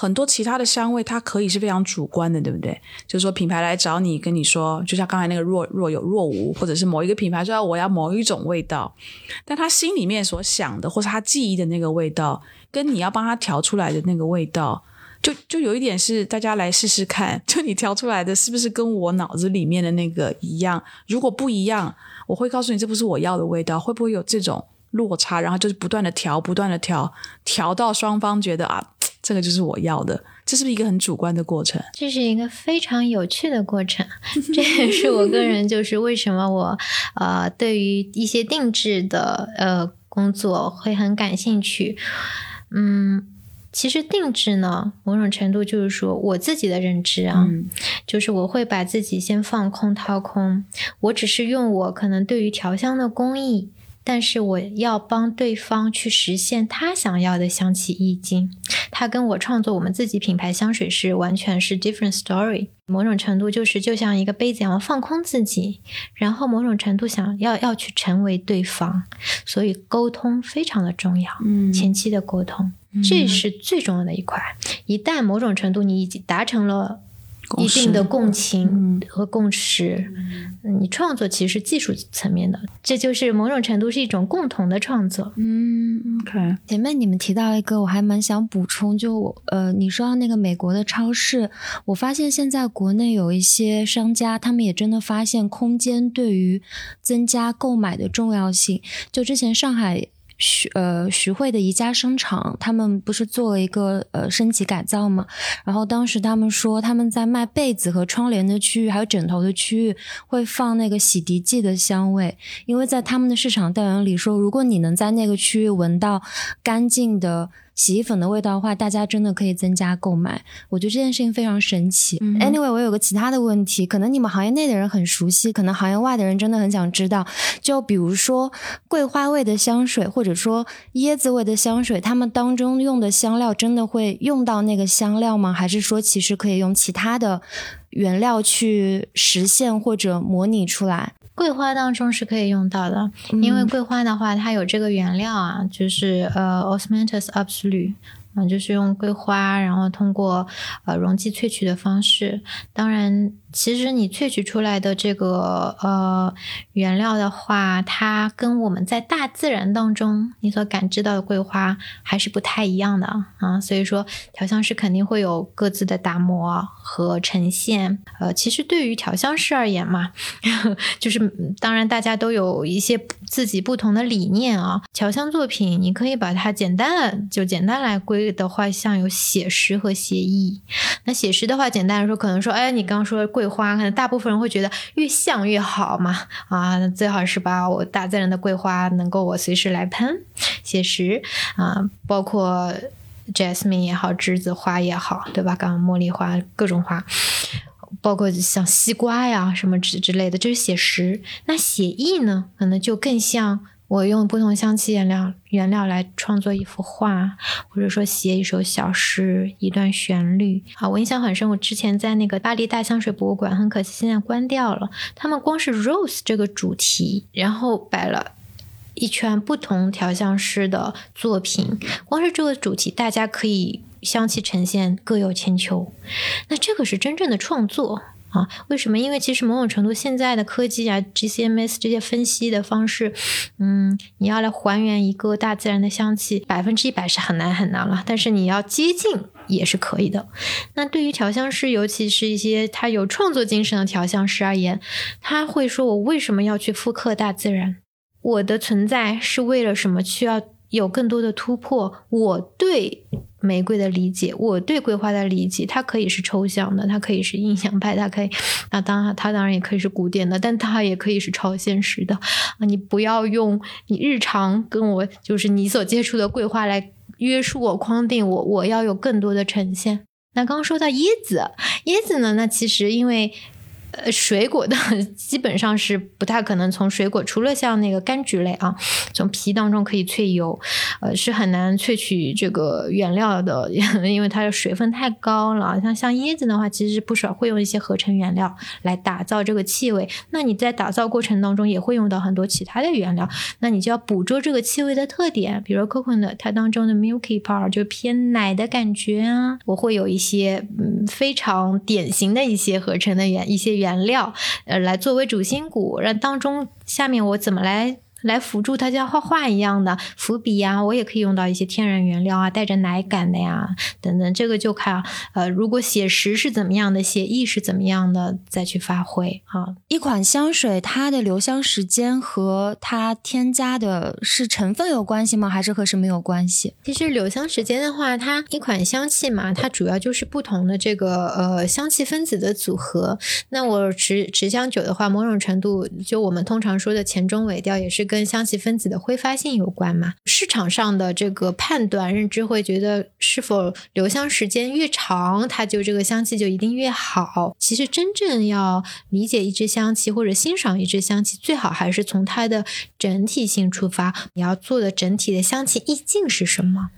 很多其他的香味，它可以是非常主观的，对不对？就是说，品牌来找你，跟你说，就像刚才那个若若有若无，或者是某一个品牌说我要某一种味道，但他心里面所想的，或是他记忆的那个味道，跟你要帮他调出来的那个味道，就就有一点是大家来试试看，就你调出来的是不是跟我脑子里面的那个一样？如果不一样。我会告诉你，这不是我要的味道，会不会有这种落差？然后就是不断的调，不断的调，调到双方觉得啊，这个就是我要的，这是不是一个很主观的过程？这是一个非常有趣的过程，这也是我个人就是为什么我呃对于一些定制的呃工作会很感兴趣，嗯。其实定制呢，某种程度就是说我自己的认知啊，就是我会把自己先放空掏空，我只是用我可能对于调香的工艺，但是我要帮对方去实现他想要的香气意境，他跟我创作我们自己品牌香水是完全是 different story。某种程度就是就像一个杯子一样放空自己，然后某种程度想要要去成为对方，所以沟通非常的重要，嗯，前期的沟通。这是最重要的一块。一旦某种程度你已经达成了一定的共情和共识，你创作其实是技术层面的，这就是某种程度是一种共同的创作。嗯，OK。前面你们提到一个，我还蛮想补充，就呃，你说到那个美国的超市，我发现现在国内有一些商家，他们也真的发现空间对于增加购买的重要性。就之前上海。徐呃徐汇的宜家商场，他们不是做了一个呃升级改造吗？然后当时他们说，他们在卖被子和窗帘的区域，还有枕头的区域，会放那个洗涤剂的香味，因为在他们的市场调研里说，如果你能在那个区域闻到干净的。洗衣粉的味道的话，大家真的可以增加购买。我觉得这件事情非常神奇。Anyway，我有个其他的问题，可能你们行业内的人很熟悉，可能行业外的人真的很想知道。就比如说桂花味的香水，或者说椰子味的香水，他们当中用的香料真的会用到那个香料吗？还是说其实可以用其他的原料去实现或者模拟出来？桂花当中是可以用到的，因为桂花的话，它有这个原料啊，就是呃，Osmanthus absolute。嗯，就是用桂花，然后通过呃溶剂萃取的方式。当然，其实你萃取出来的这个呃原料的话，它跟我们在大自然当中你所感知到的桂花还是不太一样的啊。所以说，调香师肯定会有各自的打磨和呈现。呃，其实对于调香师而言嘛，就是当然大家都有一些自己不同的理念啊。调香作品，你可以把它简单的就简单来归。的话，像有写实和写意。那写实的话，简单来说，可能说，哎，你刚说桂花，可能大部分人会觉得越像越好嘛，啊，最好是把我大自然的桂花能够我随时来喷。写实啊，包括 jasmine 也好，栀子花也好，对吧？刚刚茉莉花，各种花。包括像西瓜呀什么之之类的，这是写实。那写意呢，可能就更像我用不同香气原料原料来创作一幅画，或者说写一首小诗、一段旋律。啊，我印象很深，我之前在那个巴黎大香水博物馆，很可惜现在关掉了。他们光是 rose 这个主题，然后摆了。一圈不同调香师的作品，光是这个主题，大家可以香气呈现各有千秋。那这个是真正的创作啊？为什么？因为其实某种程度，现在的科技啊，GCMS 这些分析的方式，嗯，你要来还原一个大自然的香气，百分之一百是很难很难了。但是你要接近也是可以的。那对于调香师，尤其是一些他有创作精神的调香师而言，他会说：“我为什么要去复刻大自然？”我的存在是为了什么？需要有更多的突破。我对玫瑰的理解，我对桂花的理解，它可以是抽象的，它可以是印象派，它可以，那当然，它当然也可以是古典的，但它也可以是超现实的啊！你不要用你日常跟我就是你所接触的桂花来约束我、框定我，我要有更多的呈现。那刚刚说到椰子，椰子呢？那其实因为。呃，水果的 基本上是不太可能从水果，除了像那个柑橘类啊，从皮当中可以萃油，呃，是很难萃取这个原料的，因为它的水分太高了。像像椰子的话，其实是不少会用一些合成原料来打造这个气味。那你在打造过程当中也会用到很多其他的原料，那你就要捕捉这个气味的特点，比如 coconut 它当中的 milky part 就偏奶的感觉啊，我会有一些嗯非常典型的一些合成的原一些。原料，呃，来作为主心骨，让当中下面我怎么来？来辅助它像画画一样的伏笔呀，我也可以用到一些天然原料啊，带着奶感的呀，等等。这个就看呃，如果写实是怎么样的，写意是怎么样的，再去发挥啊。一款香水它的留香时间和它添加的是成分有关系吗？还是和什么有关系？其实留香时间的话，它一款香气嘛，它主要就是不同的这个呃香气分子的组合。那我持持香久的话，某种程度就我们通常说的前中尾调也是。跟跟香气分子的挥发性有关嘛？市场上的这个判断认知会觉得，是否留香时间越长，它就这个香气就一定越好。其实真正要理解一支香气或者欣赏一支香气，最好还是从它的整体性出发。你要做的整体的香气意境是什么？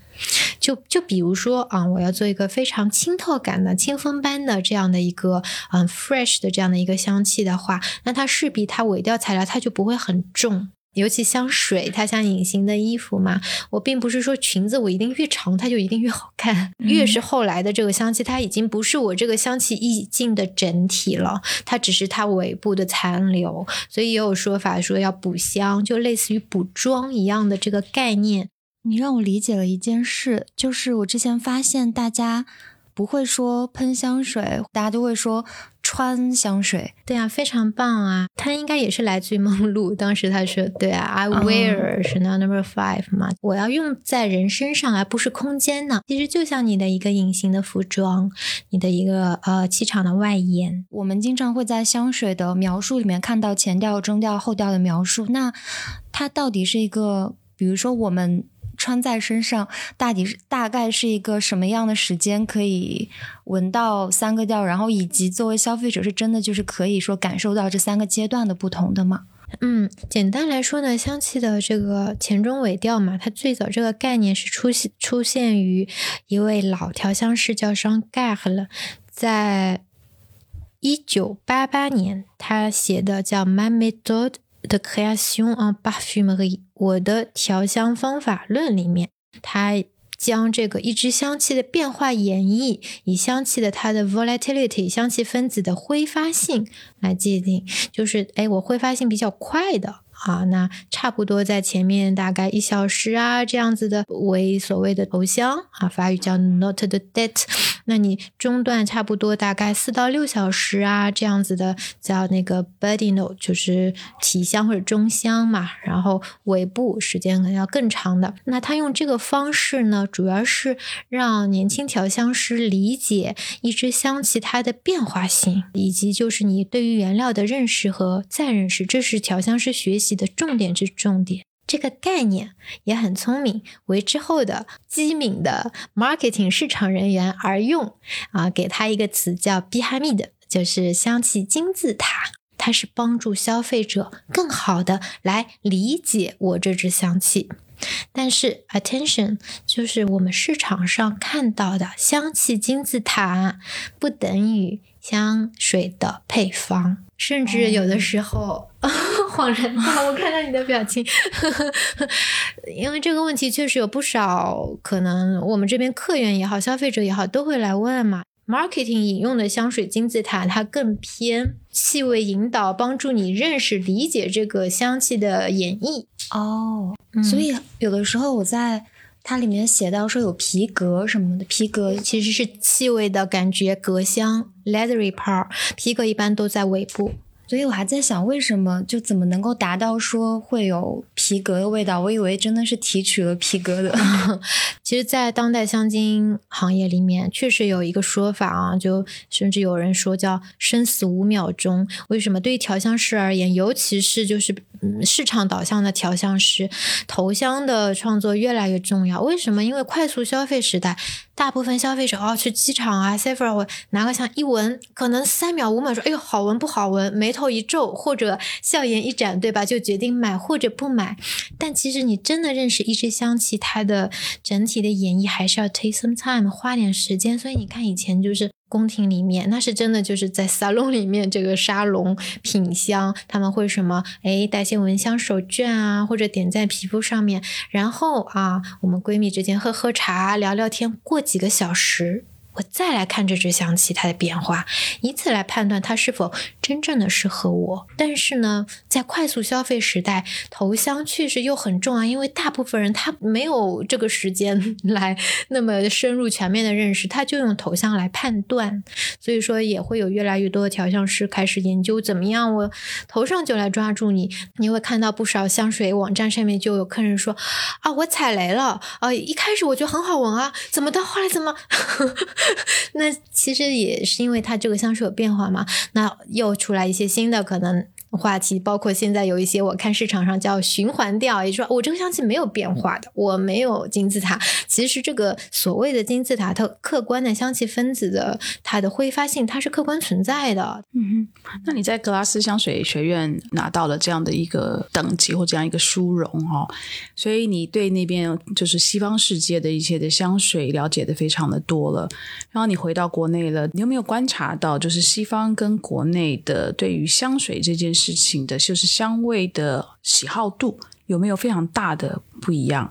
就就比如说啊，我要做一个非常清透感的清风般的这样的一个嗯 fresh 的这样的一个香气的话，那它势必它尾调材料它就不会很重。尤其香水，它像隐形的衣服嘛。我并不是说裙子我一定越长它就一定越好看，越是后来的这个香气，它已经不是我这个香气意境的整体了，它只是它尾部的残留。所以也有说法说要补香，就类似于补妆一样的这个概念。你让我理解了一件事，就是我之前发现大家不会说喷香水，大家都会说。穿香水，对啊，非常棒啊！它应该也是来自于梦露，当时他说：“对啊，I wear Chanel Number Five 嘛，我要用在人身上，而不是空间呢。其实就像你的一个隐形的服装，你的一个呃气场的外延。我们经常会在香水的描述里面看到前调、中调、后调的描述，那它到底是一个，比如说我们。穿在身上，大抵是大概是一个什么样的时间可以闻到三个调，然后以及作为消费者是真的就是可以说感受到这三个阶段的不同的吗？嗯，简单来说呢，香气的这个前中尾调嘛，它最早这个概念是出现出现于一位老调香师叫商盖赫了，在一九八八年，他写的叫《My Method de Création en Parfumerie》。我的调香方法论里面，它将这个一支香气的变化演绎，以香气的它的 volatility 香气分子的挥发性来界定，就是哎，我挥发性比较快的。啊，那差不多在前面大概一小时啊，这样子的为所谓的头香啊，法语叫 note de date。那你中段差不多大概四到六小时啊，这样子的叫那个 body note，就是体香或者中香嘛。然后尾部时间可能要更长的。那他用这个方式呢，主要是让年轻调香师理解一支香气它的变化性，以及就是你对于原料的认识和再认识，这是调香师学习。的重点之重点，这个概念也很聪明，为之后的机敏的 marketing 市场人员而用啊，给他一个词叫 b i h a m i d 就是香气金字塔，它是帮助消费者更好的来理解我这支香气。但是，attention，就是我们市场上看到的香气金字塔，不等于香水的配方，甚至有的时候。恍然大悟，我看到你的表情，因为这个问题确实有不少可能，我们这边客源也好，消费者也好，都会来问嘛。Marketing 引用的香水金字塔，它更偏气味引导，帮助你认识、理解这个香气的演绎。哦，所以有的时候我在它里面写到说有皮革什么的，皮革其实是气味的感觉，革香 （leathery part），皮革一般都在尾部。所以我还在想，为什么就怎么能够达到说会有皮革的味道？我以为真的是提取了皮革的。其实，在当代香精行业里面，确实有一个说法啊，就甚至有人说叫“生死五秒钟”。为什么？对于调香师而言，尤其是就是市场导向的调香师，头香的创作越来越重要。为什么？因为快速消费时代。大部分消费者哦，去机场啊，Sephora 我拿个香一闻，可能三秒五秒说，哎呦，好闻不好闻，眉头后一皱或者笑颜一展，对吧？就决定买或者不买。但其实你真的认识一支香气，它的整体的演绎还是要 take some time，花点时间。所以你看以前就是。宫廷里面，那是真的就是在沙龙里面，这个沙龙品香，他们会什么？哎，带些蚊香手绢啊，或者点在皮肤上面，然后啊，我们闺蜜之间喝喝茶，聊聊天，过几个小时。我再来看这支香气它的变化，以此来判断它是否真正的适合我。但是呢，在快速消费时代，头香确实又很重要，因为大部分人他没有这个时间来那么深入全面的认识，他就用头香来判断。所以说，也会有越来越多的调香师开始研究怎么样我头上就来抓住你。你会看到不少香水网站上面就有客人说啊，我踩雷了啊，一开始我觉得很好闻啊，怎么到后来怎么？那其实也是因为它这个香水有变化嘛，那又出来一些新的可能。话题包括现在有一些，我看市场上叫循环调，也就是说我这个香气没有变化的，我没有金字塔。其实这个所谓的金字塔，它客观的香气分子的它的挥发性，它是客观存在的。嗯哼，那你在格拉斯香水学院拿到了这样的一个等级或这样一个殊荣哦，所以你对那边就是西方世界的一些的香水了解的非常的多了。然后你回到国内了，你有没有观察到就是西方跟国内的对于香水这件事？事情的就是香味的喜好度有没有非常大的不一样？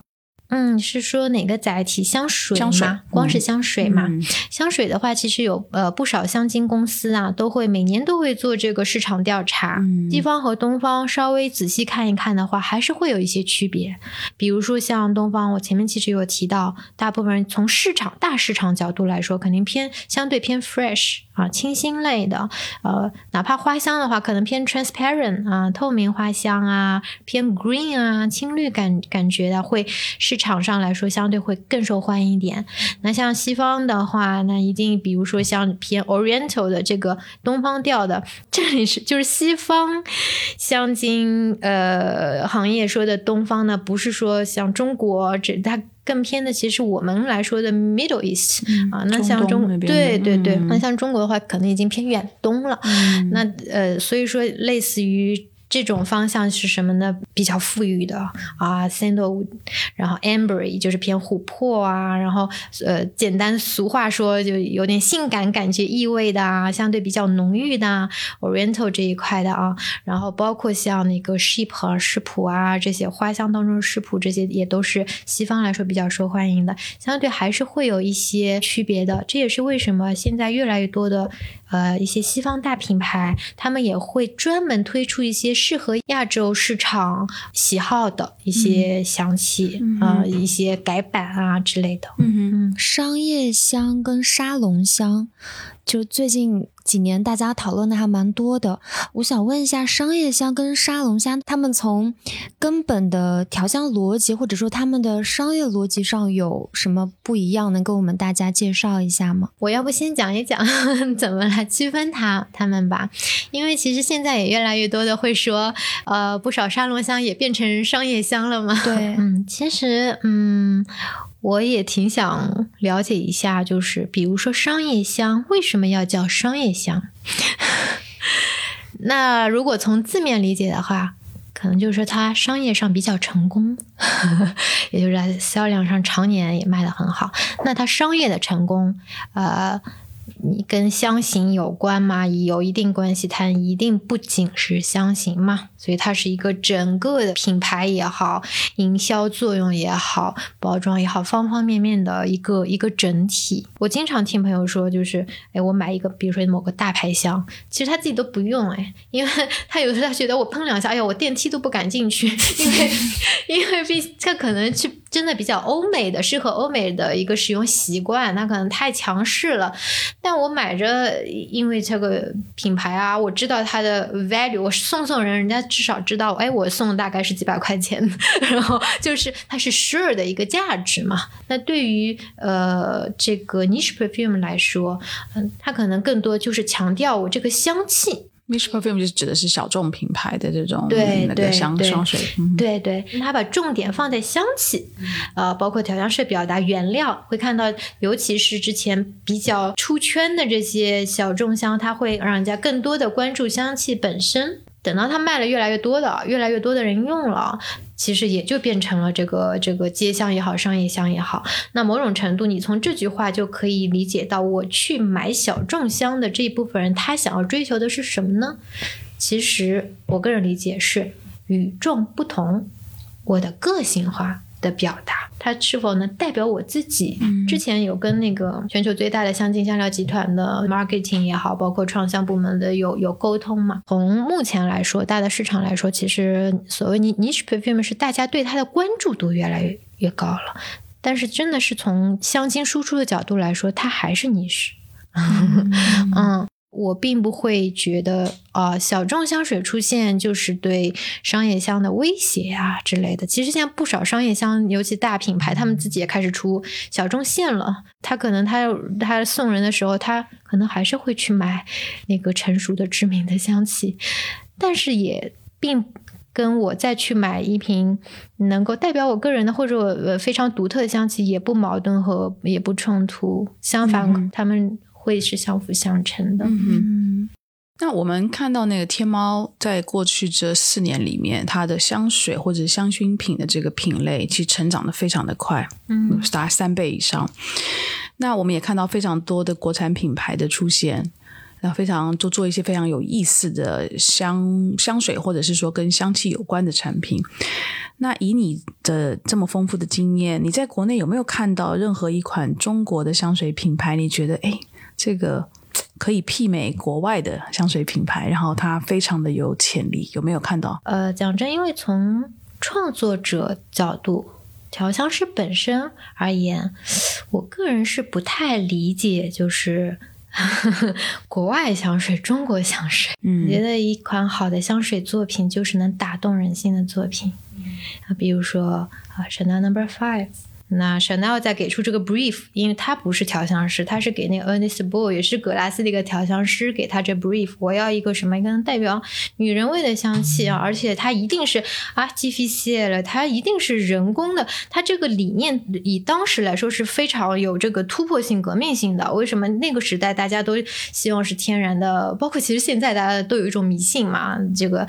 嗯，是说哪个载体？香水吗？光是香水嘛？香水的话，其实有呃不少香精公司啊，都会每年都会做这个市场调查。西方和东方稍微仔细看一看的话，还是会有一些区别。比如说像东方，我前面其实有提到，大部分人从市场大市场角度来说，肯定偏相对偏 fresh。啊，清新类的，呃，哪怕花香的话，可能偏 transparent 啊，透明花香啊，偏 green 啊，青绿感感觉的，会市场上来说相对会更受欢迎一点。那像西方的话，那一定比如说像偏 oriental 的这个东方调的，这里是就是西方香精呃行业说的东方呢，不是说像中国这它。更偏的，其实我们来说的 Middle East 啊，那像中对对对，那像中国的话，可能已经偏远东了。那呃，所以说类似于。这种方向是什么呢？比较富裕的啊，sandalwood，然后 ambery 就是偏琥珀啊，然后呃，简单俗话说就有点性感感觉意味的啊，相对比较浓郁的 oriental 这一块的啊，然后包括像那个 sheep 和诗普啊这些花香当中的诗普这些也都是西方来说比较受欢迎的，相对还是会有一些区别的。这也是为什么现在越来越多的呃一些西方大品牌，他们也会专门推出一些。适合亚洲市场喜好的一些香气啊，一些改版啊之类的。嗯嗯，商业香跟沙龙香，就最近。几年大家讨论的还蛮多的，我想问一下，商业香跟沙龙香，他们从根本的调香逻辑或者说他们的商业逻辑上有什么不一样？能跟我们大家介绍一下吗？我要不先讲一讲 怎么来区分它他们吧，因为其实现在也越来越多的会说，呃，不少沙龙香也变成商业香了嘛。对，嗯，其实，嗯。我也挺想了解一下，就是比如说商业香为什么要叫商业香？那如果从字面理解的话，可能就是说它商业上比较成功，也就是在销量上常年也卖的很好。那它商业的成功，呃。你跟香型有关吗？有一定关系，它一定不仅是香型嘛，所以它是一个整个的品牌也好，营销作用也好，包装也好，方方面面的一个一个整体。我经常听朋友说，就是哎，我买一个，比如说某个大牌香，其实他自己都不用哎，因为他有时候他觉得我喷两下，哎呀，我电梯都不敢进去，因为 因为毕他可能去真的比较欧美的，适合欧美的一个使用习惯，那可能太强势了。但我买着，因为这个品牌啊，我知道它的 value，我送送人，人家至少知道，哎，我送大概是几百块钱，然后就是它是 sure 的一个价值嘛。那对于呃这个 niche perfume 来说，嗯，它可能更多就是强调我这个香气。Niche perfume 就是指的是小众品牌的这种对对香香水，对对，它把重点放在香气，呃，包括调香师表达原料，会看到，尤其是之前比较出圈的这些小众香，它会让人家更多的关注香气本身。等到它卖了越来越多的，越来越多的人用了，其实也就变成了这个这个街巷也好，商业巷也好。那某种程度，你从这句话就可以理解到，我去买小众香的这一部分人，他想要追求的是什么呢？其实我个人理解是与众不同，我的个性化。的表达，它是否能代表我自己？之前有跟那个全球最大的香精香料集团的 marketing 也好，包括创香部门的有有沟通嘛？从目前来说，大的市场来说，其实所谓 niche perfume 是大家对它的关注度越来越越高了。但是真的是从香精输出的角度来说，它还是 niche。嗯。我并不会觉得啊，小众香水出现就是对商业香的威胁啊之类的。其实现在不少商业香，尤其大品牌，他们自己也开始出小众线了。他可能他他送人的时候，他可能还是会去买那个成熟的知名的香气，但是也并跟我再去买一瓶能够代表我个人的或者呃非常独特的香气也不矛盾和也不冲突。相反，他们。会是相辅相成的。嗯，那我们看到那个天猫在过去这四年里面，它的香水或者香薰品的这个品类，其实成长的非常的快，嗯，达三倍以上。那我们也看到非常多的国产品牌的出现，那非常做做一些非常有意思的香香水，或者是说跟香气有关的产品。那以你的这么丰富的经验，你在国内有没有看到任何一款中国的香水品牌？你觉得，哎？这个可以媲美国外的香水品牌，然后它非常的有潜力，有没有看到？呃，讲真，因为从创作者角度、调香师本身而言，我个人是不太理解，就是 国外香水、中国香水。嗯，觉得一款好的香水作品就是能打动人心的作品。啊，比如说啊，Chanel Number Five。那 Chanel 在给出这个 brief，因为他不是调香师，他是给那个 Ernest Boy，也是格拉斯的一个调香师，给他这 brief，我要一个什么一个代表女人味的香气啊，而且它一定是啊 g f c 了，它一定是人工的，它这个理念以当时来说是非常有这个突破性、革命性的。为什么那个时代大家都希望是天然的？包括其实现在大家都有一种迷信嘛，这个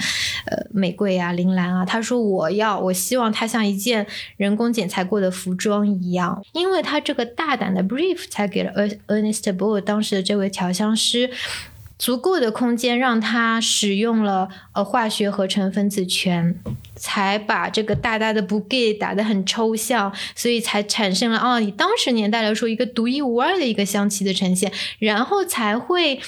呃玫瑰啊、铃兰啊，他说我要，我希望它像一件人工剪裁过的服装。装一样，因为他这个大胆的 brief 才给了 Ernest Boll 当时的这位调香师足够的空间，让他使用了呃化学合成分子醛，才把这个大大的 bouquet 打得很抽象，所以才产生了啊以当时年代来说一个独一无二的一个香气的呈现，然后才会。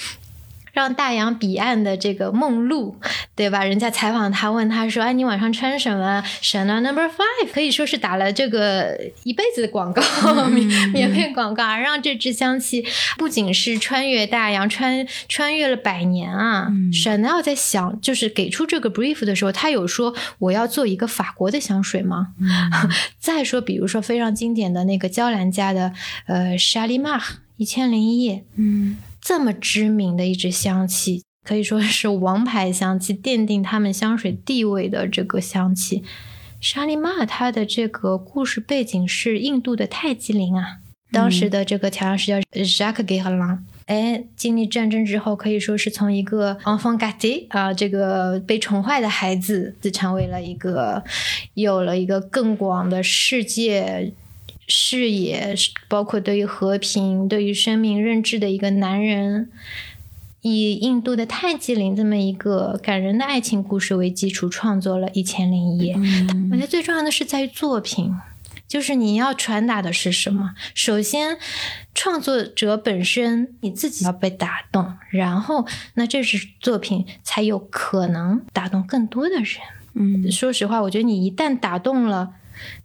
让大洋彼岸的这个梦露，对吧？人家采访他，问他说：“哎，你晚上穿什么？”Chanel Number Five 可以说是打了这个一辈子的广告，免免费广告，让这支香气不仅是穿越大洋，穿穿越了百年啊！Chanel 在想，就是给出这个 brief 的时候，他有说我要做一个法国的香水吗？再说，比如说非常经典的那个娇兰家的呃 Shalimar 一千零一夜，嗯。这么知名的一支香气，可以说是王牌香气，奠定他们香水地位的这个香气沙利玛它的这个故事背景是印度的泰姬陵啊，当时的这个调香师叫 Jacques Guérin。哎，经历战争之后，可以说是从一个 enfant gâté 啊，这个被宠坏的孩子，成为了一个有了一个更广的世界视野，包括对于和平、对于生命认知的一个男人。以印度的泰姬陵这么一个感人的爱情故事为基础，创作了一千零一夜。我觉得最重要的是在于作品。就是你要传达的是什么？首先，创作者本身你自己要被打动，然后那这是作品才有可能打动更多的人。嗯，说实话，我觉得你一旦打动了，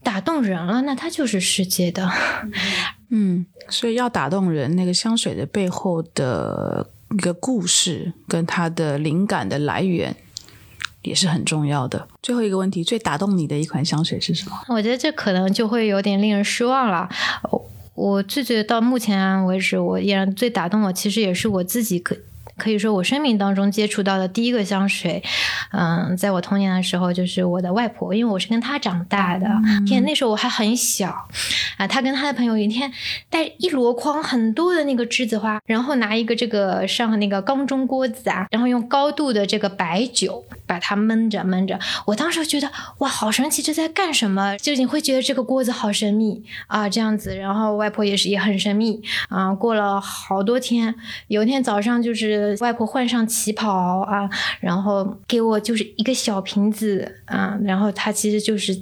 打动人了，那它就是世界的。嗯，所以要打动人，那个香水的背后的一个故事跟它的灵感的来源。也是很重要的。最后一个问题，最打动你的一款香水是什么？我觉得这可能就会有点令人失望了。我最觉得到目前为止，我依然最打动我，其实也是我自己可。可以说，我生命当中接触到的第一个香水，嗯，在我童年的时候，就是我的外婆，因为我是跟她长大的。天，那时候我还很小啊，她跟她的朋友一天带一箩筐很多的那个栀子花，然后拿一个这个上那个缸中锅子啊，然后用高度的这个白酒把它焖着焖着。我当时觉得哇，好神奇，这在干什么？就你会觉得这个锅子好神秘啊，这样子。然后外婆也是也很神秘啊。过了好多天，有一天早上就是。外婆换上旗袍啊，然后给我就是一个小瓶子啊，然后它其实就是，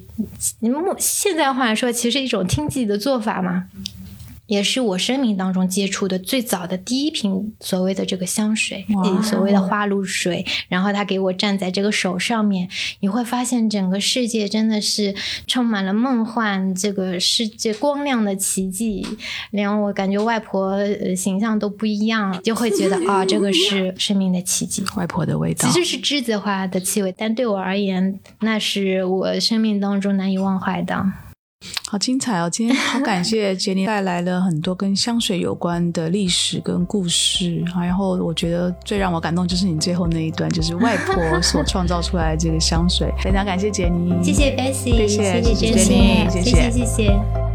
你们现在话来说，其实一种听自己的做法嘛。也是我生命当中接触的最早的第一瓶所谓的这个香水，所谓的花露水。然后他给我站在这个手上面，你会发现整个世界真的是充满了梦幻，这个世界光亮的奇迹，连我感觉外婆形象都不一样，就会觉得 啊，这个是生命的奇迹。外婆的味道其实是栀子花的气味，但对我而言，那是我生命当中难以忘怀的。好精彩哦！今天好感谢 杰尼带来了很多跟香水有关的历史跟故事然后我觉得最让我感动就是你最后那一段，就是外婆 所创造出来的这个香水。非常感谢杰尼，谢谢 Bessy，谢谢杰尼，谢谢谢谢。